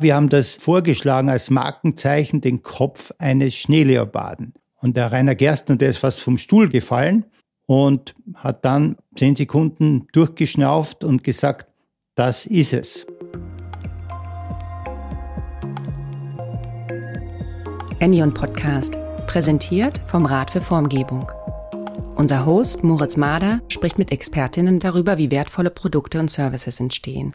Wir haben das vorgeschlagen als Markenzeichen, den Kopf eines Schneeleoparden. Und der Rainer Gerstner, der ist fast vom Stuhl gefallen und hat dann zehn Sekunden durchgeschnauft und gesagt, das ist es. Enion Podcast, präsentiert vom Rat für Formgebung. Unser Host Moritz Mader spricht mit Expertinnen darüber, wie wertvolle Produkte und Services entstehen.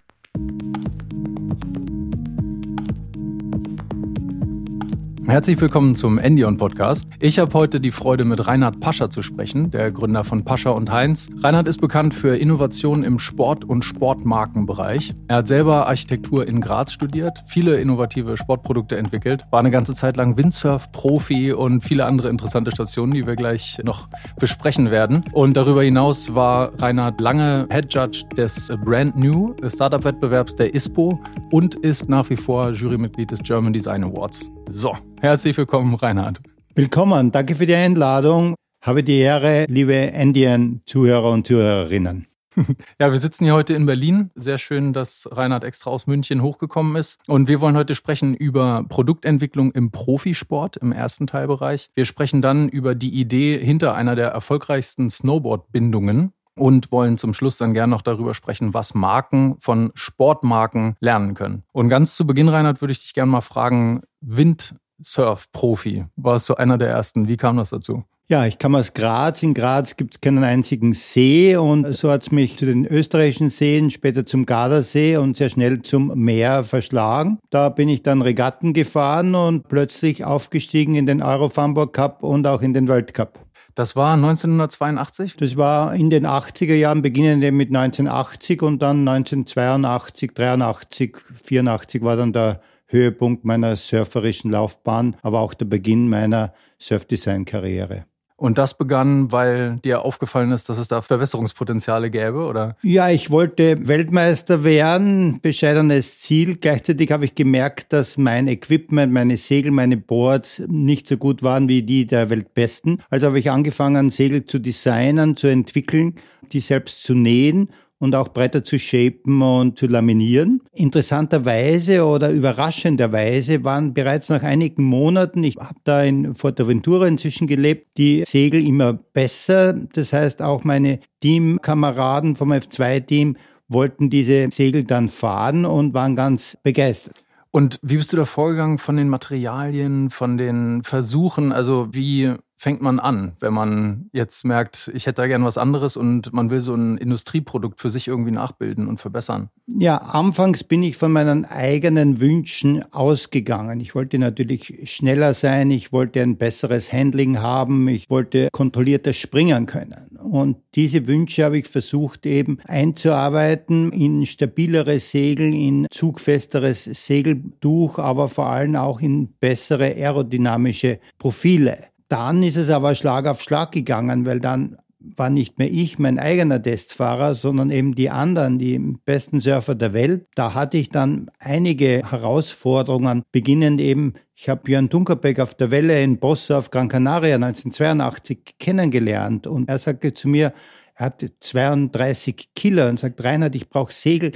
Herzlich willkommen zum Endion Podcast. Ich habe heute die Freude, mit Reinhard Pascher zu sprechen, der Gründer von Pascher und Heinz. Reinhard ist bekannt für Innovationen im Sport- und Sportmarkenbereich. Er hat selber Architektur in Graz studiert, viele innovative Sportprodukte entwickelt, war eine ganze Zeit lang Windsurf-Profi und viele andere interessante Stationen, die wir gleich noch besprechen werden. Und darüber hinaus war Reinhard lange Head Judge des Brand New Startup-Wettbewerbs der ISPO und ist nach wie vor Jurymitglied des German Design Awards. So, herzlich willkommen, Reinhard. Willkommen, danke für die Einladung. Habe die Ehre, liebe Endien-Zuhörer und Zuhörerinnen. Ja, wir sitzen hier heute in Berlin. Sehr schön, dass Reinhard extra aus München hochgekommen ist. Und wir wollen heute sprechen über Produktentwicklung im Profisport im ersten Teilbereich. Wir sprechen dann über die Idee hinter einer der erfolgreichsten Snowboard-Bindungen und wollen zum Schluss dann gerne noch darüber sprechen, was Marken von Sportmarken lernen können. Und ganz zu Beginn, Reinhard, würde ich dich gerne mal fragen, Windsurf-Profi, warst du einer der ersten. Wie kam das dazu? Ja, ich kam aus Graz. In Graz gibt es keinen einzigen See und so hat es mich zu den österreichischen Seen, später zum Gardasee und sehr schnell zum Meer verschlagen. Da bin ich dann Regatten gefahren und plötzlich aufgestiegen in den Eurofarmburg Cup und auch in den Weltcup. Das war 1982? Das war in den 80er Jahren, beginnend mit 1980 und dann 1982, 83, 84 war dann der Höhepunkt meiner surferischen Laufbahn, aber auch der Beginn meiner Surfdesign-Karriere. Und das begann, weil dir aufgefallen ist, dass es da Verbesserungspotenziale gäbe, oder? Ja, ich wollte Weltmeister werden, bescheidenes Ziel. Gleichzeitig habe ich gemerkt, dass mein Equipment, meine Segel, meine Boards nicht so gut waren wie die der Weltbesten. Also habe ich angefangen, Segel zu designen, zu entwickeln, die selbst zu nähen und auch Bretter zu shapen und zu laminieren. Interessanterweise oder überraschenderweise waren bereits nach einigen Monaten, ich habe da in Forteventura inzwischen gelebt, die Segel immer besser. Das heißt, auch meine Teamkameraden vom F2-Team wollten diese Segel dann fahren und waren ganz begeistert. Und wie bist du da vorgegangen von den Materialien, von den Versuchen? Also wie fängt man an, wenn man jetzt merkt, ich hätte da gern was anderes und man will so ein Industrieprodukt für sich irgendwie nachbilden und verbessern? Ja, anfangs bin ich von meinen eigenen Wünschen ausgegangen. Ich wollte natürlich schneller sein, ich wollte ein besseres Handling haben, ich wollte kontrollierter springen können. Und diese Wünsche habe ich versucht eben einzuarbeiten in stabilere Segel, in zugfesteres Segeltuch, aber vor allem auch in bessere aerodynamische Profile. Dann ist es aber Schlag auf Schlag gegangen, weil dann war nicht mehr ich mein eigener Testfahrer, sondern eben die anderen, die besten Surfer der Welt. Da hatte ich dann einige Herausforderungen, beginnend eben, ich habe Björn Dunkerbeck auf der Welle in Bossa auf Gran Canaria 1982 kennengelernt und er sagte zu mir, er hatte 32 Kilo und sagt, Reinhard, ich brauche Segel,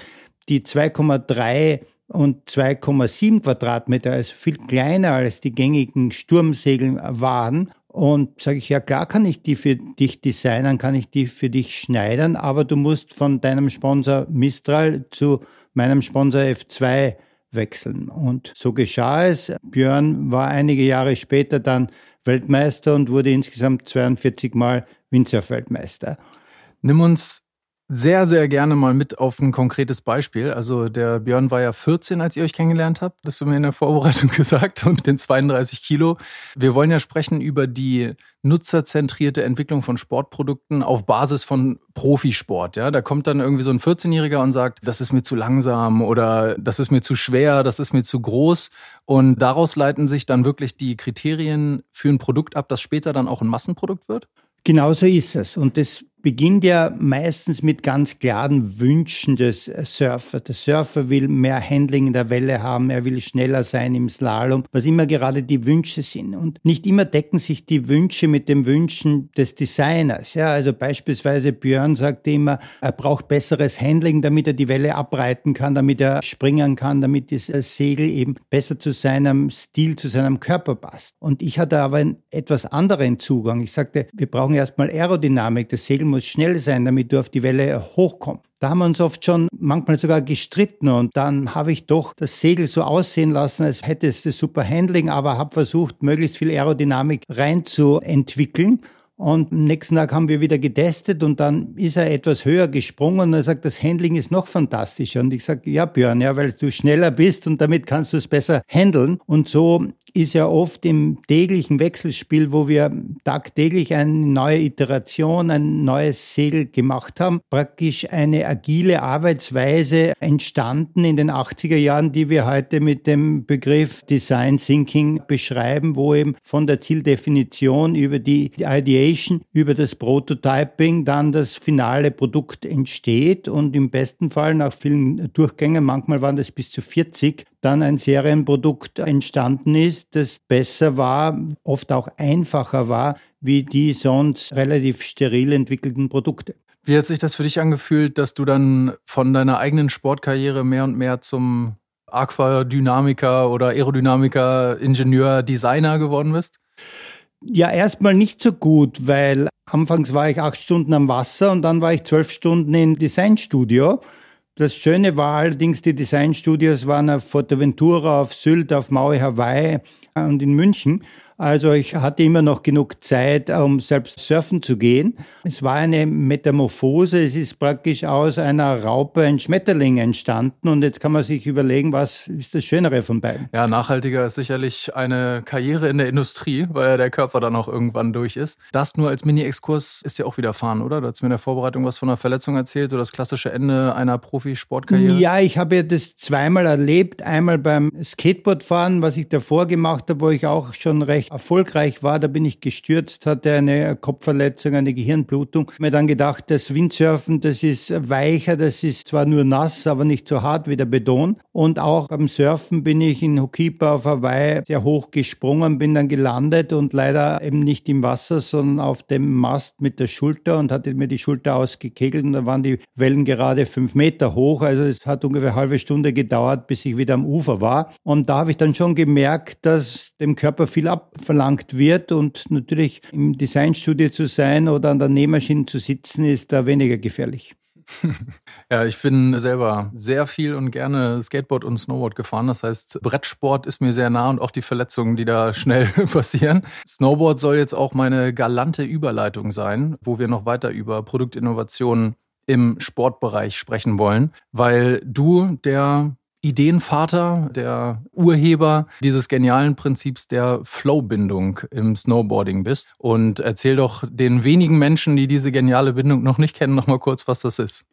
die 2,3 und 2,7 Quadratmeter, also viel kleiner als die gängigen Sturmsegel waren. Und sage ich, ja klar kann ich die für dich designen, kann ich die für dich schneidern, aber du musst von deinem Sponsor Mistral zu meinem Sponsor F2 wechseln. Und so geschah es. Björn war einige Jahre später dann Weltmeister und wurde insgesamt 42 Mal Windsurf-Weltmeister. Nimm uns sehr, sehr gerne mal mit auf ein konkretes Beispiel. Also der Björn war ja 14, als ihr euch kennengelernt habt, das hast du mir in der Vorbereitung gesagt, und den 32 Kilo. Wir wollen ja sprechen über die nutzerzentrierte Entwicklung von Sportprodukten auf Basis von Profisport. Ja, da kommt dann irgendwie so ein 14-Jähriger und sagt, das ist mir zu langsam oder das ist mir zu schwer, das ist mir zu groß. Und daraus leiten sich dann wirklich die Kriterien für ein Produkt ab, das später dann auch ein Massenprodukt wird? Genauso ist es. Und das beginnt ja meistens mit ganz klaren Wünschen des Surfers. Der Surfer will mehr Handling in der Welle haben, er will schneller sein im Slalom, was immer gerade die Wünsche sind. Und nicht immer decken sich die Wünsche mit den Wünschen des Designers. Ja, also beispielsweise Björn sagte immer, er braucht besseres Handling, damit er die Welle abreiten kann, damit er springen kann, damit das Segel eben besser zu seinem Stil, zu seinem Körper passt. Und ich hatte aber einen etwas anderen Zugang. Ich sagte, wir brauchen erstmal Aerodynamik. Das Segel muss schnell sein, damit du auf die Welle hochkommst. Da haben wir uns oft schon manchmal sogar gestritten und dann habe ich doch das Segel so aussehen lassen, als hätte es das super Handling, aber habe versucht, möglichst viel Aerodynamik reinzuentwickeln. Und am nächsten Tag haben wir wieder getestet und dann ist er etwas höher gesprungen und er sagt, das Handling ist noch fantastischer. Und ich sage, ja Björn, ja, weil du schneller bist und damit kannst du es besser handeln. Und so ist ja oft im täglichen Wechselspiel, wo wir tagtäglich eine neue Iteration, ein neues Segel gemacht haben, praktisch eine agile Arbeitsweise entstanden in den 80er Jahren, die wir heute mit dem Begriff Design Thinking beschreiben, wo eben von der Zieldefinition über die Ideation, über das Prototyping dann das finale Produkt entsteht und im besten Fall nach vielen Durchgängen, manchmal waren das bis zu 40, dann ein Serienprodukt entstanden ist, das besser war, oft auch einfacher war, wie die sonst relativ steril entwickelten Produkte. Wie hat sich das für dich angefühlt, dass du dann von deiner eigenen Sportkarriere mehr und mehr zum Aquadynamiker oder Aerodynamiker, Ingenieur, Designer geworden bist? Ja, erstmal nicht so gut, weil anfangs war ich acht Stunden am Wasser und dann war ich zwölf Stunden im Designstudio. Das Schöne war allerdings, die Designstudios waren auf Forteventura, auf Sylt, auf Maui, Hawaii und in München. Also ich hatte immer noch genug Zeit, um selbst surfen zu gehen. Es war eine Metamorphose. Es ist praktisch aus einer Raupe ein Schmetterling entstanden. Und jetzt kann man sich überlegen, was ist das Schönere von beiden. Ja, nachhaltiger ist sicherlich eine Karriere in der Industrie, weil ja der Körper dann auch irgendwann durch ist. Das nur als Mini-Exkurs ist ja auch widerfahren, oder? Du hast mir in der Vorbereitung was von einer Verletzung erzählt, so das klassische Ende einer Profisportkarriere. Ja, ich habe ja das zweimal erlebt. Einmal beim Skateboardfahren, was ich davor gemacht habe, wo ich auch schon recht erfolgreich war. Da bin ich gestürzt, hatte eine Kopfverletzung, eine Gehirnblutung. Mir dann gedacht, das Windsurfen, das ist weicher, das ist zwar nur nass, aber nicht so hart wie der Beton. Und auch beim Surfen bin ich in Hokipa auf Hawaii sehr hoch gesprungen, bin dann gelandet und leider eben nicht im Wasser, sondern auf dem Mast mit der Schulter und hatte mir die Schulter ausgekegelt und da waren die Wellen gerade fünf Meter hoch. Also es hat ungefähr eine halbe Stunde gedauert, bis ich wieder am Ufer war. Und da habe ich dann schon gemerkt, dass dem Körper viel ab verlangt wird. Und natürlich im Designstudio zu sein oder an der Nähmaschine zu sitzen, ist da weniger gefährlich. Ja, ich bin selber sehr viel und gerne Skateboard und Snowboard gefahren. Das heißt, Brettsport ist mir sehr nah und auch die Verletzungen, die da schnell passieren. Snowboard soll jetzt auch meine galante Überleitung sein, wo wir noch weiter über Produktinnovationen im Sportbereich sprechen wollen, weil du der Ideenvater, der Urheber dieses genialen Prinzips der Flow-Bindung im Snowboarding bist. Und erzähl doch den wenigen Menschen, die diese geniale Bindung noch nicht kennen, noch mal kurz, was das ist.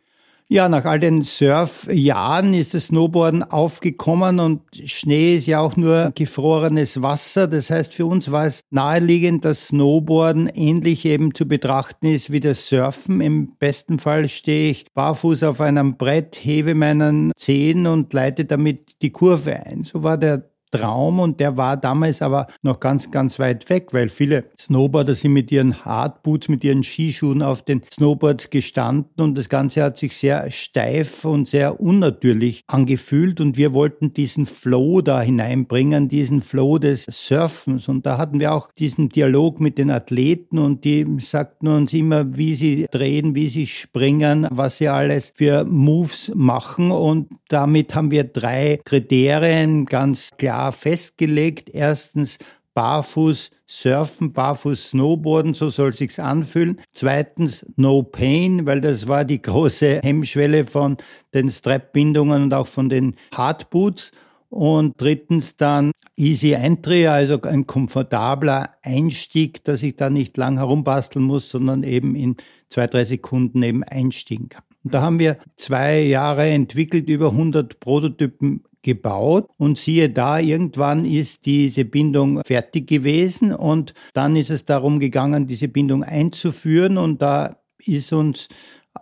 Ja, nach all den Surfjahren ist das Snowboarden aufgekommen und Schnee ist ja auch nur gefrorenes Wasser. Das heißt, für uns war es naheliegend, dass Snowboarden ähnlich eben zu betrachten ist wie das Surfen. Im besten Fall stehe ich barfuß auf einem Brett, hebe meinen Zehen und leite damit die Kurve ein. So war der Traum und der war damals aber noch ganz, ganz weit weg, weil viele Snowboarder sind mit ihren Hardboots, mit ihren Skischuhen auf den Snowboards gestanden und das Ganze hat sich sehr steif und sehr unnatürlich angefühlt und wir wollten diesen Flow da hineinbringen, diesen Flow des Surfens und da hatten wir auch diesen Dialog mit den Athleten und die sagten uns immer, wie sie drehen, wie sie springen, was sie alles für Moves machen und damit haben wir drei Kriterien ganz klar festgelegt. Erstens barfuß surfen, barfuß snowboarden, so soll sich's anfühlen. Zweitens no pain, weil das war die große Hemmschwelle von den Strap-Bindungen und auch von den Hardboots. Und drittens dann Easy Entry, also ein komfortabler Einstieg, dass ich da nicht lang herumbasteln muss, sondern eben in zwei, drei Sekunden eben einstiegen kann. Und da haben wir zwei Jahre entwickelt, über 100 Prototypen gebaut und siehe da, irgendwann ist diese Bindung fertig gewesen und dann ist es darum gegangen, diese Bindung einzuführen und da ist uns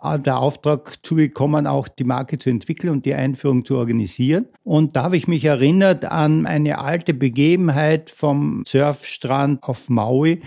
äh, der Auftrag zugekommen, auch die Marke zu entwickeln und die Einführung zu organisieren. Und da habe ich mich erinnert an eine alte Begebenheit vom Surfstrand auf Maui,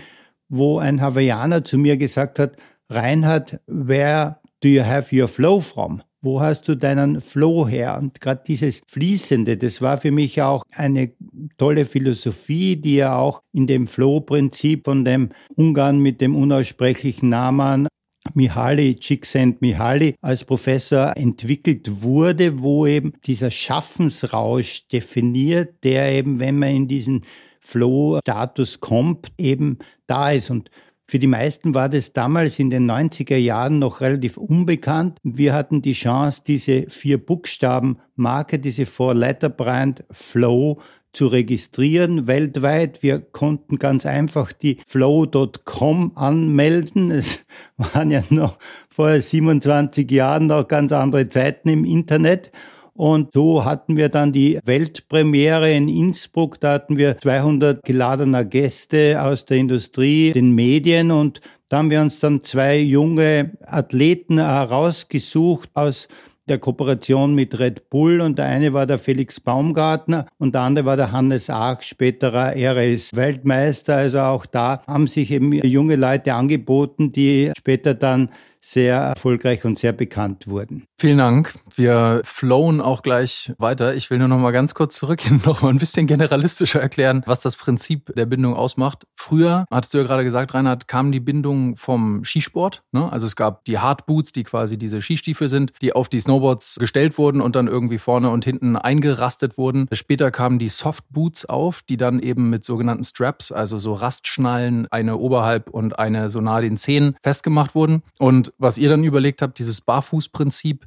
wo ein Hawaiianer zu mir gesagt hat, Reinhard, where do you have your flow from? Wo hast du deinen Flow her? Und gerade dieses Fließende, das war für mich auch eine tolle Philosophie, die ja auch in dem Flow-Prinzip von dem Ungarn mit dem unaussprechlichen Namen Mihaly Csikszentmihalyi als Professor entwickelt wurde, wo eben dieser Schaffensrausch definiert, der eben, wenn man in diesen Flow-Status kommt, eben da ist. Und für die meisten war das damals in den 90er Jahren noch relativ unbekannt. Wir hatten die Chance, diese vier Buchstaben Marke, diese Four-Letter-Brand Flow zu registrieren weltweit. Wir konnten ganz einfach die flow.com anmelden. Es waren ja noch vor 27 Jahren noch ganz andere Zeiten im Internet. Und so hatten wir dann die Weltpremiere in Innsbruck. Da hatten wir 200 geladener Gäste aus der Industrie, den Medien und da haben wir uns dann zwei junge Athleten herausgesucht aus der Kooperation mit Red Bull und der eine war der Felix Baumgartner und der andere war der Hannes Aach, späterer RS-Weltmeister. Also auch da haben sich eben junge Leute angeboten, die später dann sehr erfolgreich und sehr bekannt wurden. Vielen Dank. Wir flowen auch gleich weiter. Ich will nur noch mal ganz kurz zurückgehen, noch mal ein bisschen generalistischer erklären, was das Prinzip der Bindung ausmacht. Früher, hattest du ja gerade gesagt, Reinhard, kam die Bindung vom Skisport. Ne? Also es gab die Hardboots, die quasi diese Skistiefel sind, die auf die Snowboards gestellt wurden und dann irgendwie vorne und hinten eingerastet wurden. Später kamen die Softboots auf, die dann eben mit sogenannten Straps, also so Rastschnallen, eine oberhalb und eine so nahe den Zehen festgemacht wurden. Und was ihr dann überlegt habt, dieses Barfußprinzip,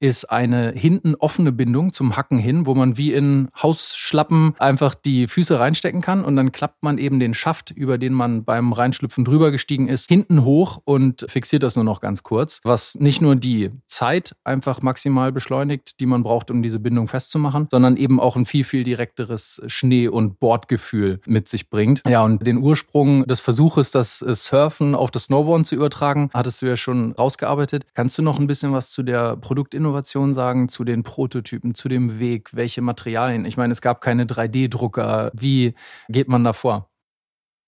ist eine hinten offene Bindung zum Hacken hin, wo man wie in Hausschlappen einfach die Füße reinstecken kann und dann klappt man eben den Schaft, über den man beim Reinschlüpfen drüber gestiegen ist, hinten hoch und fixiert das nur noch ganz kurz, was nicht nur die Zeit einfach maximal beschleunigt, die man braucht, um diese Bindung festzumachen, sondern eben auch ein viel, viel direkteres Schnee- und Bordgefühl mit sich bringt. Ja, und den Ursprung des Versuches, das Surfen auf das Snowboarden zu übertragen, hattest du ja schon rausgearbeitet. Kannst du noch ein bisschen was zu der Produktinnovation Innovation sagen zu den Prototypen, zu dem Weg, welche Materialien? Ich meine, es gab keine 3D-Drucker. Wie geht man da vor?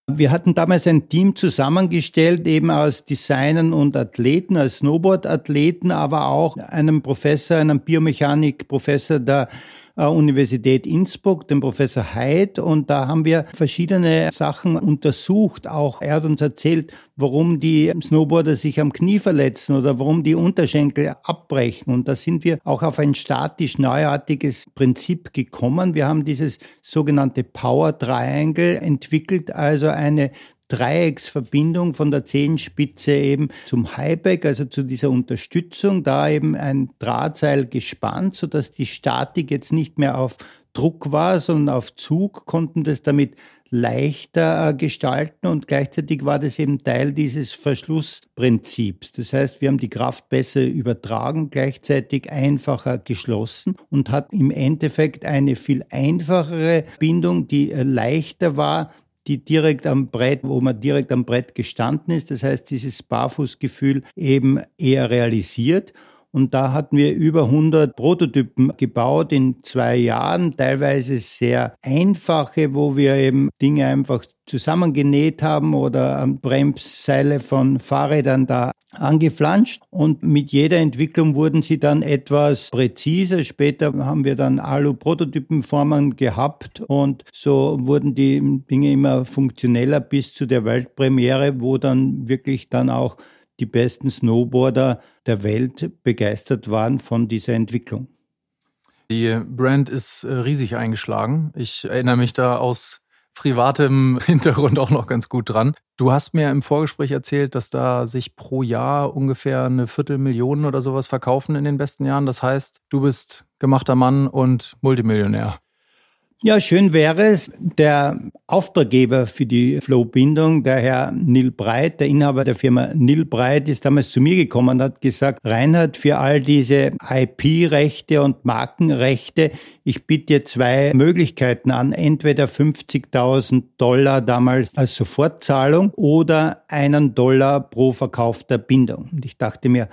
Wir hatten damals ein Team zusammengestellt, eben aus Designern und Athleten, als Snowboard-Athleten, aber auch einem Professor, einem Biomechanik-Professor der Universität Innsbruck, dem Professor Heid. Und da haben wir verschiedene Sachen untersucht. Auch er hat uns erzählt, warum die Snowboarder sich am Knie verletzen oder warum die Unterschenkel abbrechen. Und da sind wir auch auf ein statisch neuartiges Prinzip gekommen. Wir haben dieses sogenannte Power Triangle entwickelt, also eine Dreiecksverbindung von der Zehenspitze eben zum Highback, also zu dieser Unterstützung, da eben ein Drahtseil gespannt, sodass die Statik jetzt nicht mehr auf Druck war, sondern auf Zug, konnten das damit leichter äh, gestalten und gleichzeitig war das eben Teil dieses Verschlussprinzips. Das heißt, wir haben die Kraft besser übertragen, gleichzeitig einfacher geschlossen und hat im Endeffekt eine viel einfachere Bindung, die äh, leichter war, die direkt am Brett, wo man direkt am Brett gestanden ist. Das heißt, dieses Barfußgefühl eben eher realisiert. Und da hatten wir über 100 Prototypen gebaut in zwei Jahren, teilweise sehr einfache, wo wir eben Dinge einfach zusammengenäht haben oder Bremsseile von Fahrrädern da angeflanscht. Und mit jeder Entwicklung wurden sie dann etwas präziser. Später haben wir dann Alu-Prototypenformen gehabt und so wurden die Dinge immer funktioneller bis zu der Weltpremiere, wo dann wirklich dann auch die besten Snowboarder der Welt begeistert waren von dieser Entwicklung. Die Brand ist äh, riesig eingeschlagen. Ich erinnere mich da aus privatem Hintergrund auch noch ganz gut dran. Du hast mir im Vorgespräch erzählt, dass da sich pro Jahr ungefähr eine Viertelmillion oder sowas verkaufen in den besten Jahren. Das heißt, du bist gemachter Mann und Multimillionär. Ja, schön wäre es. Der Auftraggeber für die Flow-Bindung, der Herr Nil Breit, der Inhaber der Firma Nil Breit, ist damals zu mir gekommen und hat gesagt, Reinhard, für all diese IP-Rechte und Markenrechte, ich biete zwei Möglichkeiten an. Entweder 50.000 Dollar damals als Sofortzahlung oder einen Dollar pro verkaufter Bindung. Und ich dachte mir,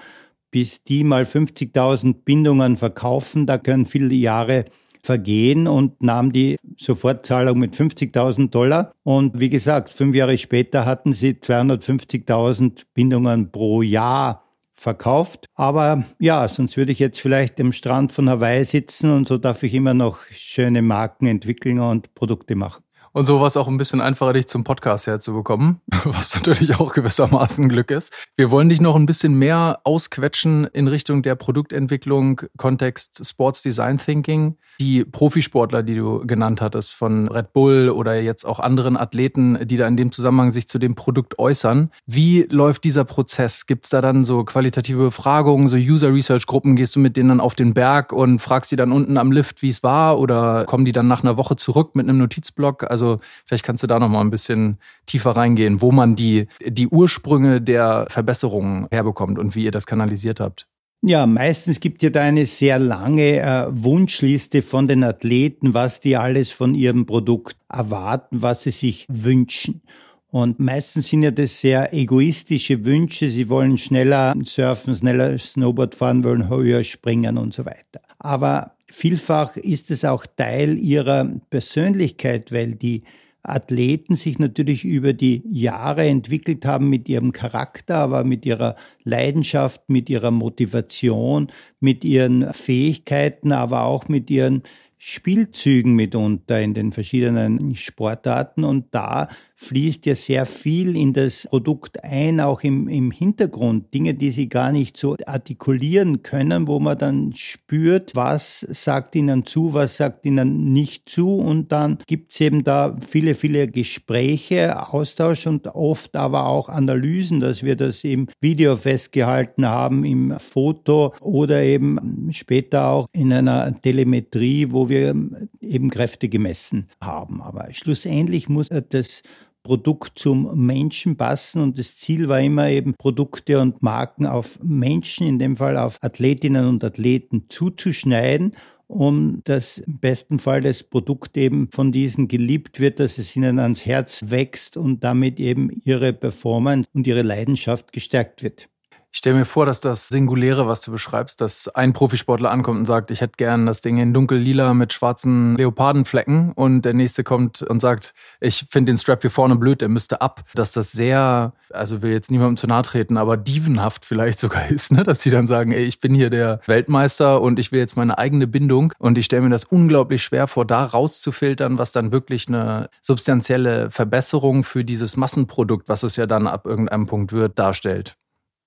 bis die mal 50.000 Bindungen verkaufen, da können viele Jahre vergehen und nahm die Sofortzahlung mit 50.000 Dollar. Und wie gesagt, fünf Jahre später hatten sie 250.000 Bindungen pro Jahr verkauft. Aber ja, sonst würde ich jetzt vielleicht am Strand von Hawaii sitzen und so darf ich immer noch schöne Marken entwickeln und Produkte machen. Und so war es auch ein bisschen einfacher, dich zum Podcast herzubekommen, was natürlich auch gewissermaßen Glück ist. Wir wollen dich noch ein bisschen mehr ausquetschen in Richtung der Produktentwicklung, Kontext Sports Design Thinking. Die Profisportler, die du genannt hattest, von Red Bull oder jetzt auch anderen Athleten, die da in dem Zusammenhang sich zu dem Produkt äußern. Wie läuft dieser Prozess? Gibt es da dann so qualitative Befragungen, so User Research Gruppen? Gehst du mit denen dann auf den Berg und fragst sie dann unten am Lift, wie es war? Oder kommen die dann nach einer Woche zurück mit einem Notizblock? Also vielleicht kannst du da noch mal ein bisschen tiefer reingehen, wo man die, die Ursprünge der Verbesserungen herbekommt und wie ihr das kanalisiert habt. Ja, meistens gibt ja da eine sehr lange äh, Wunschliste von den Athleten, was die alles von ihrem Produkt erwarten, was sie sich wünschen. Und meistens sind ja das sehr egoistische Wünsche. Sie wollen schneller surfen, schneller Snowboard fahren, wollen höher springen und so weiter. Aber vielfach ist es auch Teil ihrer Persönlichkeit, weil die Athleten sich natürlich über die Jahre entwickelt haben mit ihrem Charakter, aber mit ihrer Leidenschaft, mit ihrer Motivation, mit ihren Fähigkeiten, aber auch mit ihren Spielzügen mitunter in den verschiedenen Sportarten. Und da fließt ja sehr viel in das Produkt ein, auch im, im Hintergrund. Dinge, die sie gar nicht so artikulieren können, wo man dann spürt, was sagt ihnen zu, was sagt ihnen nicht zu. Und dann gibt es eben da viele, viele Gespräche, Austausch und oft aber auch Analysen, dass wir das im Video festgehalten haben, im Foto oder eben später auch in einer Telemetrie, wo wir eben Kräfte gemessen haben. Aber schlussendlich muss das Produkt zum Menschen passen und das Ziel war immer eben Produkte und Marken auf Menschen, in dem Fall auf Athletinnen und Athleten zuzuschneiden um dass im besten Fall das Produkt eben von diesen geliebt wird, dass es ihnen ans Herz wächst und damit eben ihre Performance und ihre Leidenschaft gestärkt wird. Ich stelle mir vor, dass das Singuläre, was du beschreibst, dass ein Profisportler ankommt und sagt, ich hätte gern das Ding in dunkel-lila mit schwarzen Leopardenflecken und der nächste kommt und sagt, ich finde den Strap hier vorne blöd, der müsste ab. Dass das sehr, also will jetzt niemandem zu nahe treten, aber dievenhaft vielleicht sogar ist, ne? dass sie dann sagen, ey, ich bin hier der Weltmeister und ich will jetzt meine eigene Bindung und ich stelle mir das unglaublich schwer vor, da rauszufiltern, was dann wirklich eine substanzielle Verbesserung für dieses Massenprodukt, was es ja dann ab irgendeinem Punkt wird, darstellt.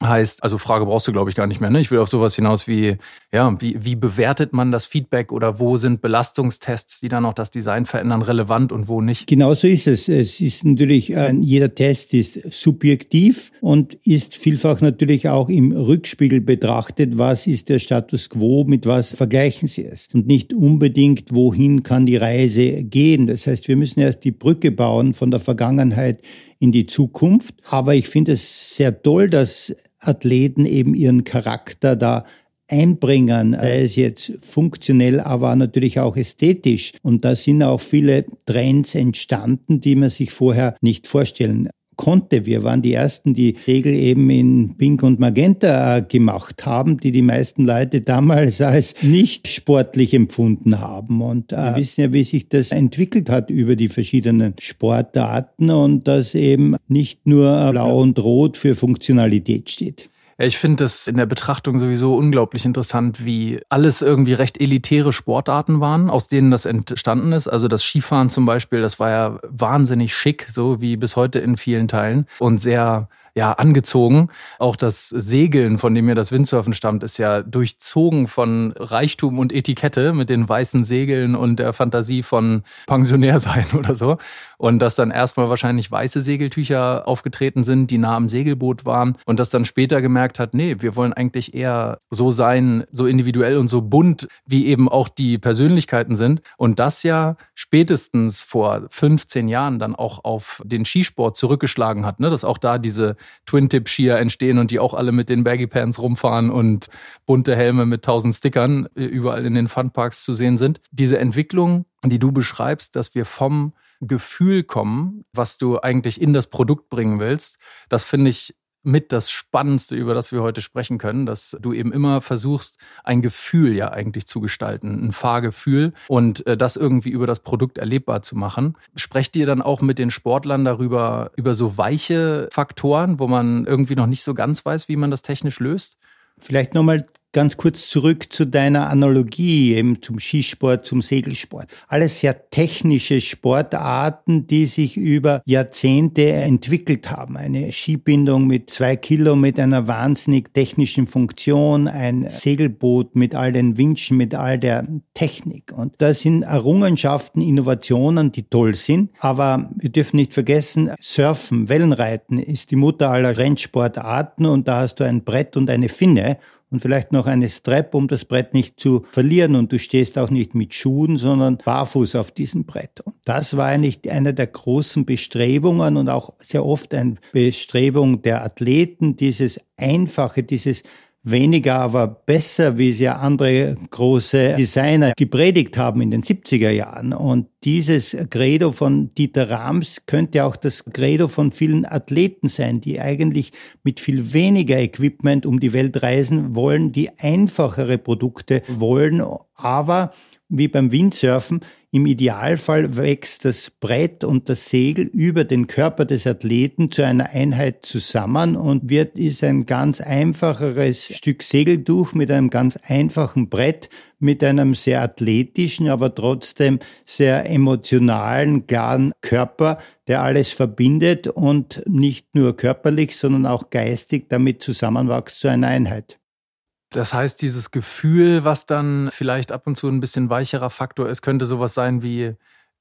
Heißt, also Frage brauchst du, glaube ich, gar nicht mehr. Ne? Ich will auf sowas hinaus wie, ja, wie, wie bewertet man das Feedback oder wo sind Belastungstests, die dann auch das Design verändern, relevant und wo nicht? Genau so ist es. Es ist natürlich, jeder Test ist subjektiv und ist vielfach natürlich auch im Rückspiegel betrachtet, was ist der Status quo, mit was vergleichen Sie es. Und nicht unbedingt, wohin kann die Reise gehen. Das heißt, wir müssen erst die Brücke bauen von der Vergangenheit in die Zukunft. Aber ich finde es sehr toll, dass Athleten eben ihren Charakter da einbringen, sei es jetzt funktionell, aber natürlich auch ästhetisch. Und da sind auch viele Trends entstanden, die man sich vorher nicht vorstellen konnte. Wir waren die Ersten, die Segel eben in Pink und Magenta äh, gemacht haben, die die meisten Leute damals als nicht sportlich empfunden haben. Und äh, wir wissen ja, wie sich das entwickelt hat über die verschiedenen Sportarten und dass eben nicht nur Blau und Rot für Funktionalität steht. Ich finde das in der Betrachtung sowieso unglaublich interessant, wie alles irgendwie recht elitäre Sportarten waren, aus denen das entstanden ist. Also das Skifahren zum Beispiel, das war ja wahnsinnig schick, so wie bis heute in vielen Teilen und sehr ja, angezogen. Auch das Segeln, von dem ja das Windsurfen stammt, ist ja durchzogen von Reichtum und Etikette mit den weißen Segeln und der Fantasie von Pensionär sein oder so. Und dass dann erstmal wahrscheinlich weiße Segeltücher aufgetreten sind, die nah am Segelboot waren. Und dass dann später gemerkt hat, nee, wir wollen eigentlich eher so sein, so individuell und so bunt, wie eben auch die Persönlichkeiten sind. Und das ja spätestens vor 15 Jahren dann auch auf den Skisport zurückgeschlagen hat. Ne? Dass auch da diese Twin-Tip-Skier entstehen und die auch alle mit den Baggy Pants rumfahren und bunte Helme mit tausend Stickern äh, überall in den Funparks zu sehen sind. Diese Entwicklung, die du beschreibst, dass wir vom Gefühl kommen, was du eigentlich in das Produkt bringen willst, das finde ich mit das Spannendste, über das wir heute sprechen können, dass du eben immer versuchst, ein Gefühl ja eigentlich zu gestalten, ein Fahrgefühl und äh, das irgendwie über das Produkt erlebbar zu machen. Sprecht ihr dann auch mit den Sportlern darüber, über so weiche Faktoren, wo man irgendwie noch nicht so ganz weiß, wie man das technisch löst? Vielleicht nochmal ganz kurz zurück zu deiner Analogie eben zum Skisport, zum Segelsport. Alles sehr technische Sportarten, die sich über Jahrzehnte entwickelt haben. Eine Skibindung mit zwei Kilo mit einer wahnsinnig technischen Funktion, ein Segelboot mit all den Winschen, mit all der Technik. Und das sind Errungenschaften, Innovationen, die toll sind. Aber wir dürfen nicht vergessen, Surfen, Wellenreiten ist die Mutter aller Rennsportarten und da hast du ein Brett und eine Finne und vielleicht noch eine Strap, um das Brett nicht zu verlieren. Und du stehst auch nicht mit Schuhen, sondern barfuß auf diesem Brett. Und das war eigentlich eine der großen Bestrebungen und auch sehr oft eine Bestrebung der Athleten, dieses Einfache, dieses weniger, aber besser, wie es ja andere große Designer gepredigt haben in den 70er Jahren. Und dieses Credo von Dieter Rams könnte auch das Credo von vielen Athleten sein, die eigentlich mit viel weniger Equipment um die Welt reisen wollen, die einfachere Produkte wollen, aber wie beim Windsurfen im Idealfall wächst das Brett und das Segel über den Körper des Athleten zu einer Einheit zusammen und wird ist ein ganz einfacheres Stück Segeltuch mit einem ganz einfachen Brett mit einem sehr athletischen, aber trotzdem sehr emotionalen, klaren Körper, der alles verbindet und nicht nur körperlich, sondern auch geistig damit zusammenwächst zu einer Einheit. Das heißt, dieses Gefühl, was dann vielleicht ab und zu ein bisschen weicherer Faktor ist, könnte sowas sein wie,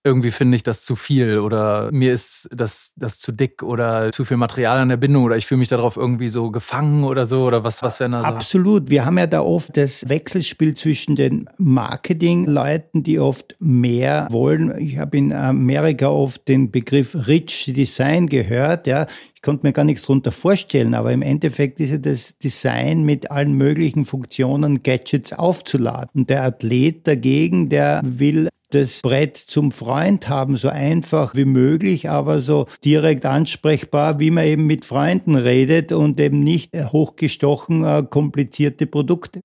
irgendwie finde ich das zu viel oder mir ist das, das zu dick oder zu viel Material an der Bindung oder ich fühle mich darauf irgendwie so gefangen oder so oder was, was wäre da so? Absolut. Wir haben ja da oft das Wechselspiel zwischen den Marketingleuten, die oft mehr wollen. Ich habe in Amerika oft den Begriff Rich Design gehört, ja. Ich konnte mir gar nichts drunter vorstellen, aber im Endeffekt ist ja das Design mit allen möglichen Funktionen, Gadgets aufzuladen. Und der Athlet dagegen, der will das Brett zum Freund haben, so einfach wie möglich, aber so direkt ansprechbar, wie man eben mit Freunden redet und eben nicht hochgestochen äh, komplizierte Produkte.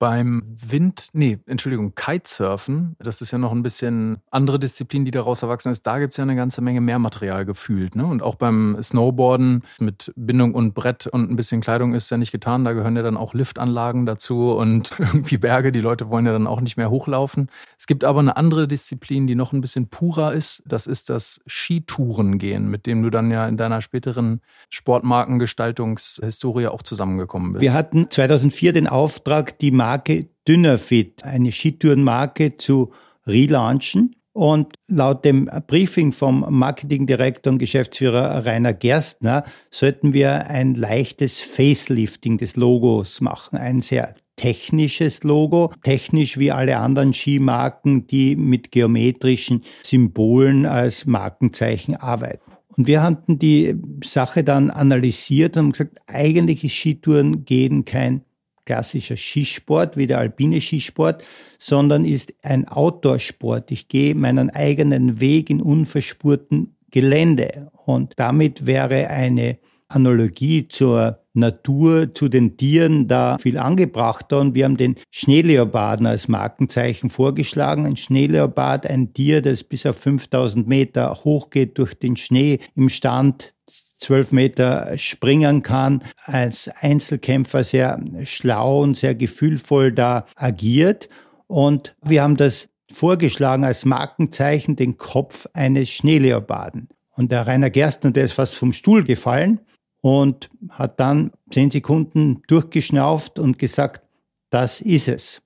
Beim Wind, nee, Entschuldigung, Kitesurfen, das ist ja noch ein bisschen andere Disziplin, die daraus erwachsen ist. Da gibt es ja eine ganze Menge mehr Material gefühlt. Ne? Und auch beim Snowboarden mit Bindung und Brett und ein bisschen Kleidung ist ja nicht getan. Da gehören ja dann auch Liftanlagen dazu und irgendwie Berge. Die Leute wollen ja dann auch nicht mehr hochlaufen. Es gibt aber eine andere Disziplin, die noch ein bisschen purer ist. Das ist das Skitourengehen, mit dem du dann ja in deiner späteren Sportmarkengestaltungshistorie auch zusammengekommen bist. Wir hatten 2004 den Auftrag, die Marke Dynafit, eine Skitourenmarke, zu relaunchen. Und laut dem Briefing vom Marketingdirektor und Geschäftsführer Rainer Gerstner sollten wir ein leichtes Facelifting des Logos machen. Ein sehr technisches Logo, technisch wie alle anderen Skimarken, die mit geometrischen Symbolen als Markenzeichen arbeiten. Und wir hatten die Sache dann analysiert und gesagt, eigentlich ist Skitouren gehen kein klassischer Skisport wie der alpine Skisport, sondern ist ein Outdoor-Sport. Ich gehe meinen eigenen Weg in unverspurten Gelände. Und damit wäre eine Analogie zur Natur, zu den Tieren da viel angebrachter. Und wir haben den Schneeleoparden als Markenzeichen vorgeschlagen. Ein Schneeleopard, ein Tier, das bis auf 5000 Meter hochgeht durch den Schnee im Stand zwölf Meter springen kann, als Einzelkämpfer sehr schlau und sehr gefühlvoll da agiert. Und wir haben das vorgeschlagen als Markenzeichen den Kopf eines Schneeleoparden. Und der Rainer Gerstner, der ist fast vom Stuhl gefallen und hat dann zehn Sekunden durchgeschnauft und gesagt, das ist es.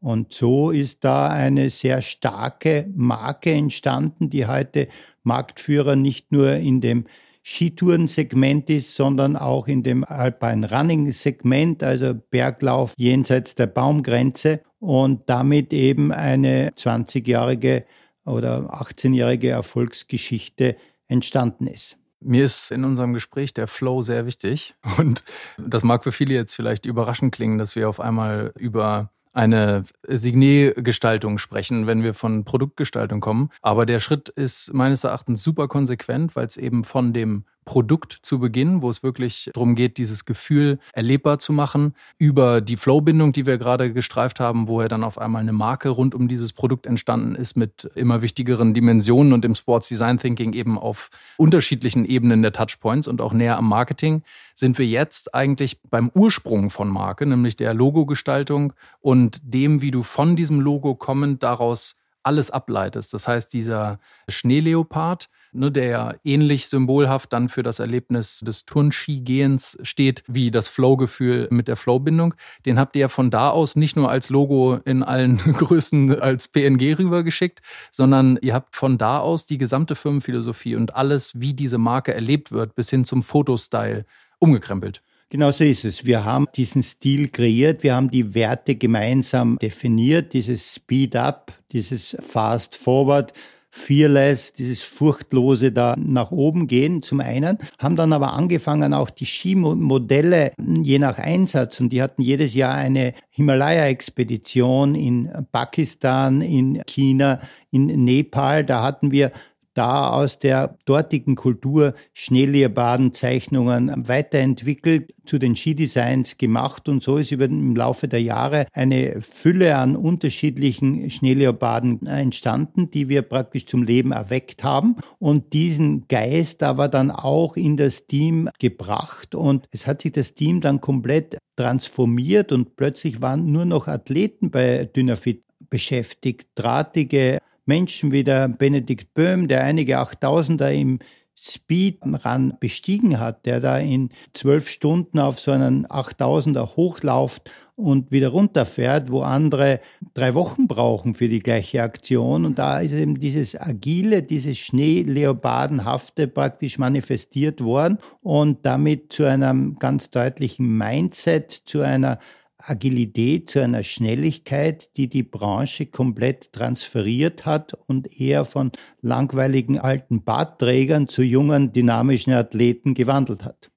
Und so ist da eine sehr starke Marke entstanden, die heute Marktführer nicht nur in dem Skitourensegment ist, sondern auch in dem Alpine Running Segment, also Berglauf jenseits der Baumgrenze und damit eben eine 20-jährige oder 18-jährige Erfolgsgeschichte entstanden ist. Mir ist in unserem Gespräch der Flow sehr wichtig und das mag für viele jetzt vielleicht überraschend klingen, dass wir auf einmal über eine Signetgestaltung sprechen, wenn wir von Produktgestaltung kommen. Aber der Schritt ist meines Erachtens super konsequent, weil es eben von dem Produkt zu Beginn, wo es wirklich darum geht, dieses Gefühl erlebbar zu machen, über die Flow-Bindung, die wir gerade gestreift haben, wo ja dann auf einmal eine Marke rund um dieses Produkt entstanden ist mit immer wichtigeren Dimensionen und im Sports Design Thinking eben auf unterschiedlichen Ebenen der Touchpoints und auch näher am Marketing, sind wir jetzt eigentlich beim Ursprung von Marke, nämlich der Logogestaltung und dem, wie du von diesem Logo kommend daraus alles ableitest. Das heißt, dieser Schneeleopard, ne, der ja ähnlich symbolhaft dann für das Erlebnis des Turnski-Gehens steht, wie das Flow-Gefühl mit der Flow-Bindung. Den habt ihr ja von da aus nicht nur als Logo in allen Größen als PNG rübergeschickt, sondern ihr habt von da aus die gesamte Firmenphilosophie und alles, wie diese Marke erlebt wird, bis hin zum Fotostyle umgekrempelt. Genau so ist es. Wir haben diesen Stil kreiert, wir haben die Werte gemeinsam definiert, dieses Speed Up, dieses Fast Forward, Fearless, dieses furchtlose da nach oben gehen zum einen, haben dann aber angefangen auch die Skimodelle je nach Einsatz und die hatten jedes Jahr eine Himalaya-Expedition in Pakistan, in China, in Nepal. Da hatten wir da aus der dortigen Kultur Schneeleopardenzeichnungen weiterentwickelt, zu den Skidesigns gemacht. Und so ist über im Laufe der Jahre eine Fülle an unterschiedlichen Schneeleoparden entstanden, die wir praktisch zum Leben erweckt haben und diesen Geist aber dann auch in das Team gebracht. Und es hat sich das Team dann komplett transformiert und plötzlich waren nur noch Athleten bei Dynafit beschäftigt, drahtige Menschen wie der Benedikt Böhm, der einige Achttausender im Speedrun bestiegen hat, der da in zwölf Stunden auf so einen 8000er hochlauft und wieder runterfährt, wo andere drei Wochen brauchen für die gleiche Aktion. Und da ist eben dieses Agile, dieses Schneeleopardenhafte praktisch manifestiert worden und damit zu einem ganz deutlichen Mindset, zu einer Agilität, zu einer Schnelligkeit, die die Branche komplett transferiert hat und eher von langweiligen alten Bartträgern zu jungen, dynamischen Athleten gewandelt hat.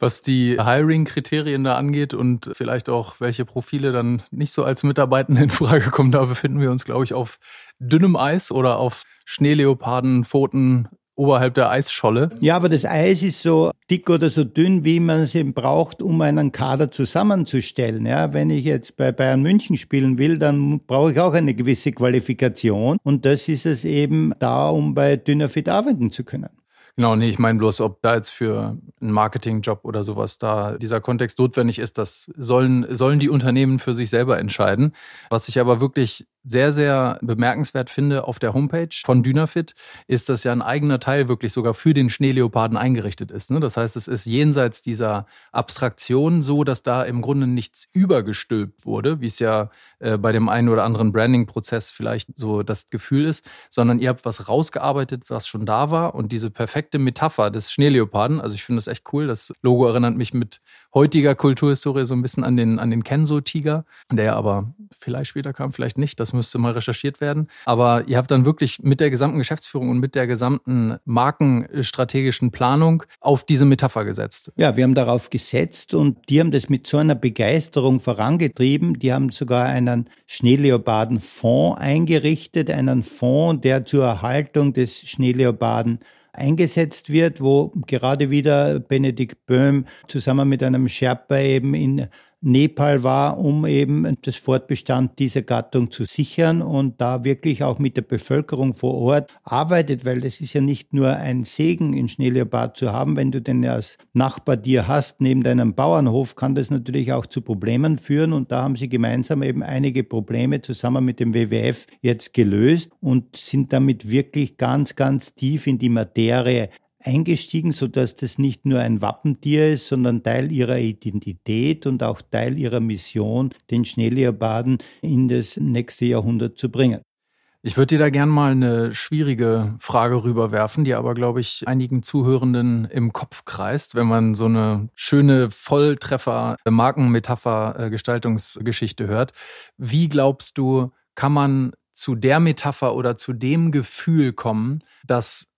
Was die Hiring-Kriterien da angeht und vielleicht auch welche Profile dann nicht so als Mitarbeitende in Frage kommen, da befinden wir uns, glaube ich, auf dünnem Eis oder auf Schneeleoparden, Pfoten, oberhalb der Eisscholle. Ja, aber das Eis ist so dick oder so dünn, wie man es eben braucht, um einen Kader zusammenzustellen. Ja, wenn ich jetzt bei Bayern München spielen will, dann brauche ich auch eine gewisse Qualifikation. Und das ist es eben da, um bei Dynafit arbeiten zu können. Genau, nee, ich meine bloß, ob da jetzt für einen Marketingjob oder sowas da dieser Kontext notwendig ist, das sollen, sollen die Unternehmen für sich selber entscheiden. Was ich aber wirklich sehr, sehr bemerkenswert finde auf der Homepage von Dynafit, ist, dass ja ein eigener Teil wirklich sogar für den Schneeleoparden eingerichtet ist. Ne? Das heißt, es ist jenseits dieser Abstraktion so, dass da im Grunde nichts übergestülpt wurde, wie es ja äh, bei dem einen oder anderen Branding-Prozess vielleicht so das Gefühl ist, sondern ihr habt was rausgearbeitet, was schon da war und diese perfekte Metapher des Schneeleoparden, also ich finde das echt cool, das Logo erinnert mich mit heutiger Kulturhistorie so ein bisschen an den, an den Kenzo-Tiger, der aber vielleicht später kam, vielleicht nicht, das müsste mal recherchiert werden. Aber ihr habt dann wirklich mit der gesamten Geschäftsführung und mit der gesamten markenstrategischen Planung auf diese Metapher gesetzt. Ja, wir haben darauf gesetzt und die haben das mit so einer Begeisterung vorangetrieben. Die haben sogar einen Schneeleoparden-Fonds eingerichtet, einen Fonds, der zur Erhaltung des Schneeleoparden eingesetzt wird, wo gerade wieder Benedikt Böhm zusammen mit einem Sherpa eben in Nepal war, um eben das Fortbestand dieser Gattung zu sichern und da wirklich auch mit der Bevölkerung vor Ort arbeitet, weil das ist ja nicht nur ein Segen, in Schneeleopard zu haben, wenn du den als Nachbar dir hast, neben deinem Bauernhof, kann das natürlich auch zu Problemen führen. Und da haben sie gemeinsam eben einige Probleme zusammen mit dem WWF jetzt gelöst und sind damit wirklich ganz, ganz tief in die Materie eingestiegen, sodass das nicht nur ein Wappentier ist, sondern Teil ihrer Identität und auch Teil ihrer Mission, den Schneeleoparden in das nächste Jahrhundert zu bringen. Ich würde dir da gern mal eine schwierige Frage rüberwerfen, die aber, glaube ich, einigen Zuhörenden im Kopf kreist, wenn man so eine schöne Volltreffer Markenmetapher Gestaltungsgeschichte hört. Wie glaubst du, kann man zu der Metapher oder zu dem Gefühl kommen, dass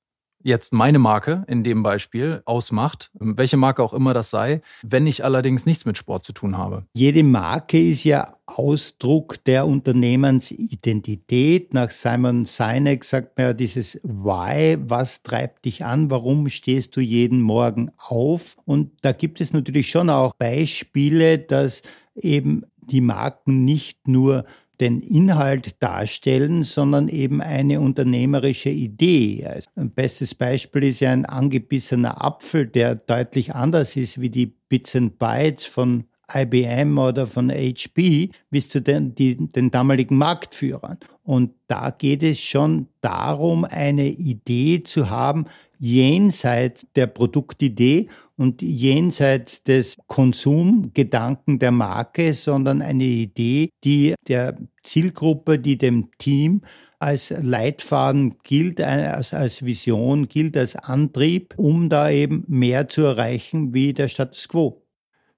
jetzt meine Marke in dem Beispiel ausmacht, welche Marke auch immer das sei, wenn ich allerdings nichts mit Sport zu tun habe. Jede Marke ist ja Ausdruck der Unternehmensidentität. Nach Simon Sinek sagt man ja dieses Why, was treibt dich an, warum stehst du jeden Morgen auf? Und da gibt es natürlich schon auch Beispiele, dass eben die Marken nicht nur den Inhalt darstellen, sondern eben eine unternehmerische Idee. Ein bestes Beispiel ist ja ein angebissener Apfel, der deutlich anders ist wie die Bits and Bytes von IBM oder von HP bis zu den, die, den damaligen Marktführern. Und da geht es schon darum, eine Idee zu haben, jenseits der Produktidee und jenseits des Konsumgedanken der Marke, sondern eine Idee, die der Zielgruppe, die dem Team als Leitfaden gilt, als, als Vision gilt, als Antrieb, um da eben mehr zu erreichen wie der Status quo.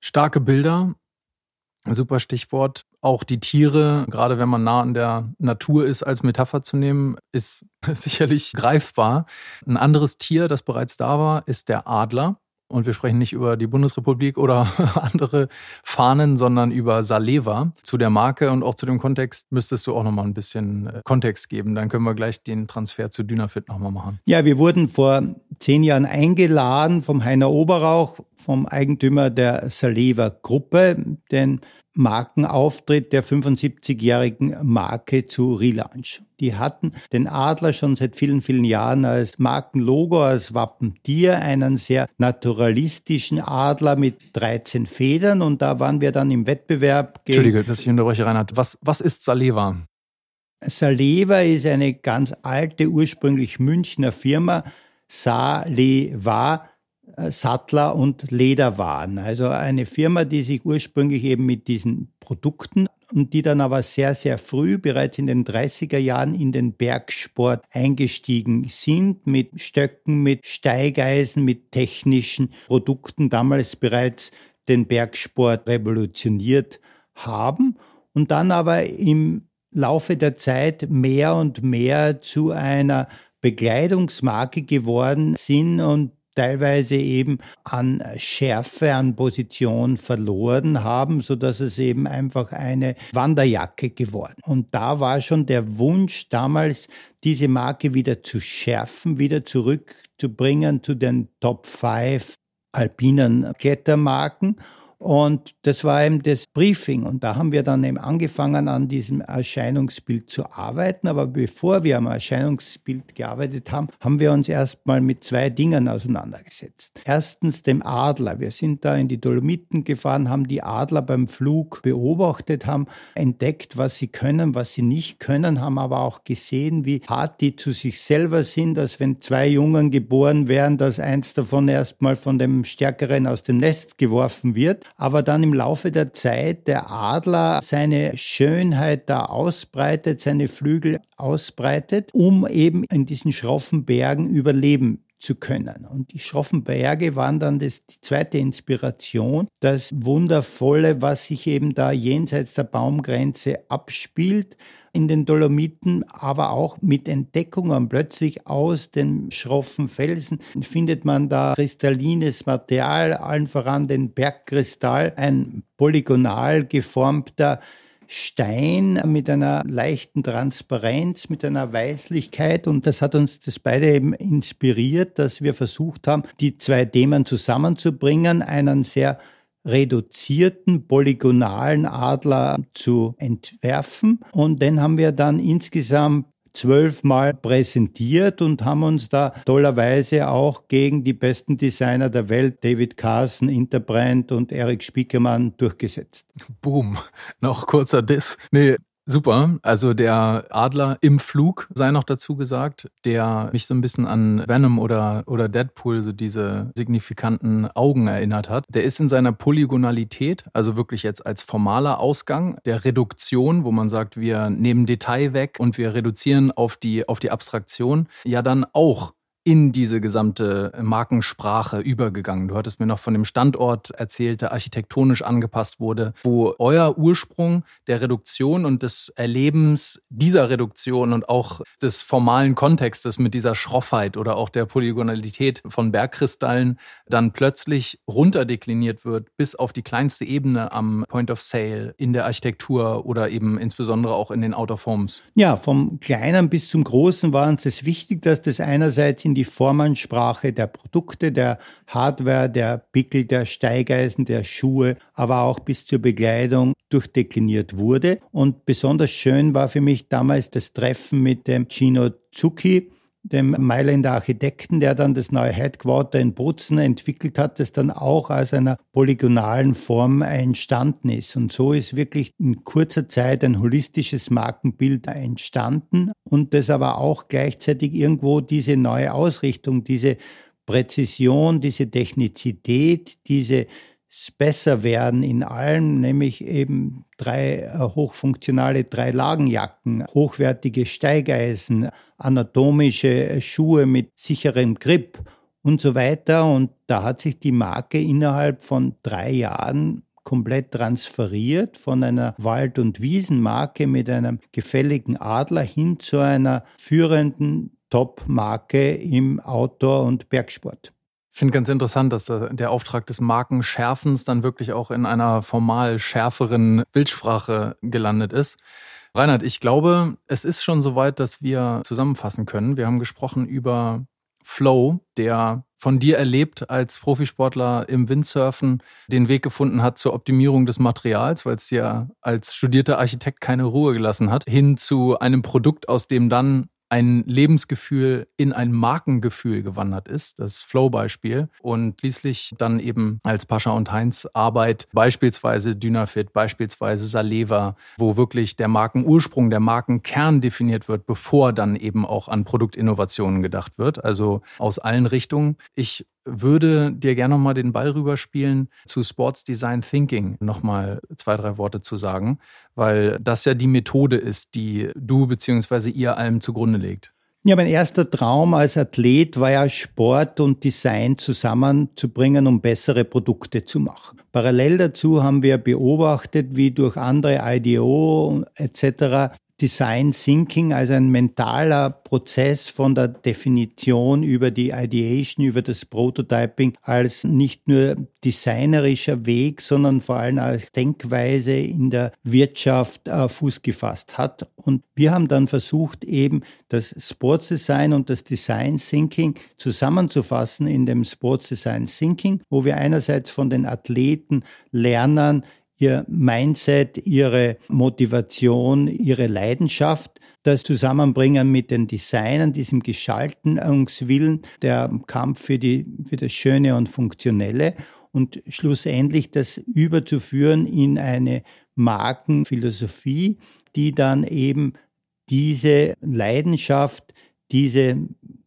Starke Bilder, super Stichwort. Auch die Tiere, gerade wenn man nah an der Natur ist, als Metapher zu nehmen, ist sicherlich greifbar. Ein anderes Tier, das bereits da war, ist der Adler. Und wir sprechen nicht über die Bundesrepublik oder andere Fahnen, sondern über Saleva. Zu der Marke und auch zu dem Kontext müsstest du auch nochmal ein bisschen äh, Kontext geben. Dann können wir gleich den Transfer zu Dynafit nochmal machen. Ja, wir wurden vor zehn Jahren eingeladen vom Heiner Oberrauch, vom Eigentümer der Saleva Gruppe, denn Markenauftritt der 75-jährigen Marke zu Relaunch. Die hatten den Adler schon seit vielen, vielen Jahren als Markenlogo, als Wappentier, einen sehr naturalistischen Adler mit 13 Federn und da waren wir dann im Wettbewerb. Entschuldige, dass ich unterbreche, Reinhard. Was, was ist Saleva? Saleva ist eine ganz alte, ursprünglich Münchner Firma. Saleva Sattler und Lederwaren. Also eine Firma, die sich ursprünglich eben mit diesen Produkten und die dann aber sehr, sehr früh, bereits in den 30er Jahren, in den Bergsport eingestiegen sind, mit Stöcken, mit Steigeisen, mit technischen Produkten, damals bereits den Bergsport revolutioniert haben und dann aber im Laufe der Zeit mehr und mehr zu einer Bekleidungsmarke geworden sind und teilweise eben an Schärfe, an Position verloren haben, so dass es eben einfach eine Wanderjacke geworden. Und da war schon der Wunsch damals, diese Marke wieder zu schärfen, wieder zurückzubringen zu den Top 5 alpinen Klettermarken. Und das war eben das Briefing. Und da haben wir dann eben angefangen, an diesem Erscheinungsbild zu arbeiten. Aber bevor wir am Erscheinungsbild gearbeitet haben, haben wir uns erstmal mit zwei Dingen auseinandergesetzt. Erstens dem Adler. Wir sind da in die Dolomiten gefahren, haben die Adler beim Flug beobachtet, haben entdeckt, was sie können, was sie nicht können, haben aber auch gesehen, wie hart die zu sich selber sind, dass wenn zwei Jungen geboren wären, dass eins davon erstmal von dem Stärkeren aus dem Nest geworfen wird aber dann im Laufe der Zeit der Adler seine Schönheit da ausbreitet, seine Flügel ausbreitet, um eben in diesen schroffen Bergen überleben zu können. Und die schroffen Berge waren dann das, die zweite Inspiration, das Wundervolle, was sich eben da jenseits der Baumgrenze abspielt in den Dolomiten, aber auch mit Entdeckungen plötzlich aus den schroffen Felsen findet man da kristallines Material, allen voran den Bergkristall, ein polygonal geformter Stein mit einer leichten Transparenz, mit einer Weißlichkeit. Und das hat uns das beide eben inspiriert, dass wir versucht haben, die zwei Themen zusammenzubringen, einen sehr reduzierten polygonalen Adler zu entwerfen. Und den haben wir dann insgesamt zwölfmal präsentiert und haben uns da tollerweise auch gegen die besten Designer der Welt, David Carson, Interbrand und Eric Spiekermann, durchgesetzt. Boom. Noch kurzer Diss. Nee, Super. Also der Adler im Flug, sei noch dazu gesagt, der mich so ein bisschen an Venom oder, oder Deadpool, so diese signifikanten Augen erinnert hat. Der ist in seiner Polygonalität, also wirklich jetzt als formaler Ausgang der Reduktion, wo man sagt, wir nehmen Detail weg und wir reduzieren auf die, auf die Abstraktion, ja dann auch in diese gesamte Markensprache übergegangen. Du hattest mir noch von dem Standort erzählt, der architektonisch angepasst wurde, wo euer Ursprung der Reduktion und des Erlebens dieser Reduktion und auch des formalen Kontextes mit dieser Schroffheit oder auch der Polygonalität von Bergkristallen dann plötzlich runterdekliniert wird bis auf die kleinste Ebene am Point of Sale in der Architektur oder eben insbesondere auch in den Outer Forms. Ja, vom Kleinen bis zum Großen war uns es wichtig, dass das einerseits in in die Formansprache der Produkte, der Hardware, der Pickel, der Steigeisen, der Schuhe, aber auch bis zur Bekleidung durchdekliniert wurde. Und besonders schön war für mich damals das Treffen mit dem Gino Zucchi, dem Mailänder Architekten, der dann das neue Headquarter in Bozen entwickelt hat, das dann auch aus einer polygonalen Form entstanden ist. Und so ist wirklich in kurzer Zeit ein holistisches Markenbild entstanden und das aber auch gleichzeitig irgendwo diese neue Ausrichtung, diese Präzision, diese Technizität, diese besser werden in allem, nämlich eben drei äh, hochfunktionale Drei-Lagenjacken, hochwertige Steigeisen, anatomische äh, Schuhe mit sicherem Grip und so weiter. Und da hat sich die Marke innerhalb von drei Jahren komplett transferiert von einer Wald- und Wiesenmarke mit einem gefälligen Adler hin zu einer führenden Top-Marke im Outdoor- und Bergsport. Ich finde ganz interessant, dass der Auftrag des Markenschärfens dann wirklich auch in einer formal schärferen Bildsprache gelandet ist. Reinhard, ich glaube, es ist schon soweit, dass wir zusammenfassen können. Wir haben gesprochen über Flow, der von dir erlebt als Profisportler im Windsurfen den Weg gefunden hat zur Optimierung des Materials, weil es dir als studierter Architekt keine Ruhe gelassen hat, hin zu einem Produkt, aus dem dann ein Lebensgefühl in ein Markengefühl gewandert ist, das Flow-Beispiel. Und schließlich dann eben als Pascha und Heinz Arbeit, beispielsweise Dynafit, beispielsweise Saleva, wo wirklich der Markenursprung, der Markenkern definiert wird, bevor dann eben auch an Produktinnovationen gedacht wird. Also aus allen Richtungen. Ich würde dir gerne nochmal den Ball rüberspielen, zu Sports Design Thinking nochmal zwei, drei Worte zu sagen, weil das ja die Methode ist, die du bzw. ihr allem zugrunde legt. Ja, mein erster Traum als Athlet war ja Sport und Design zusammenzubringen, um bessere Produkte zu machen. Parallel dazu haben wir beobachtet, wie durch andere IDO etc. Design Thinking, also ein mentaler Prozess von der Definition über die Ideation, über das Prototyping als nicht nur designerischer Weg, sondern vor allem als Denkweise in der Wirtschaft äh, Fuß gefasst hat. Und wir haben dann versucht, eben das Sports Design und das Design Thinking zusammenzufassen in dem Sports Design Thinking, wo wir einerseits von den Athleten lernen, ihr Mindset, ihre Motivation, ihre Leidenschaft, das Zusammenbringen mit den Designern, diesem Gestaltungswillen, der Kampf für, die, für das Schöne und Funktionelle und schlussendlich das überzuführen in eine Markenphilosophie, die dann eben diese Leidenschaft, diese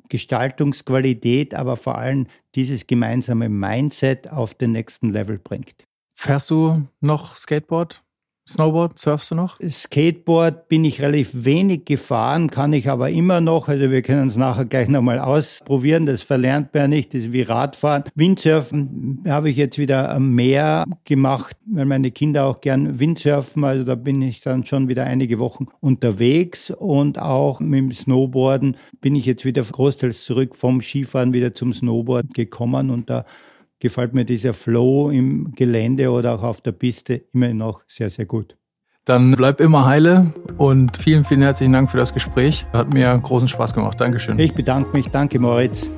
Gestaltungsqualität, aber vor allem dieses gemeinsame Mindset auf den nächsten Level bringt. Fährst du noch Skateboard? Snowboard, surfst du noch? Skateboard bin ich relativ wenig gefahren, kann ich aber immer noch. Also wir können es nachher gleich nochmal ausprobieren. Das verlernt man ja nicht, das ist wie Radfahren. Windsurfen habe ich jetzt wieder mehr gemacht, weil meine Kinder auch gern Windsurfen. Also da bin ich dann schon wieder einige Wochen unterwegs. Und auch mit dem Snowboarden bin ich jetzt wieder großteils zurück vom Skifahren wieder zum Snowboard gekommen. Und da gefällt mir dieser Flow im Gelände oder auch auf der Piste immer noch sehr, sehr gut. Dann bleib immer heile und vielen, vielen herzlichen Dank für das Gespräch. Hat mir großen Spaß gemacht. Dankeschön. Ich bedanke mich. Danke, Moritz.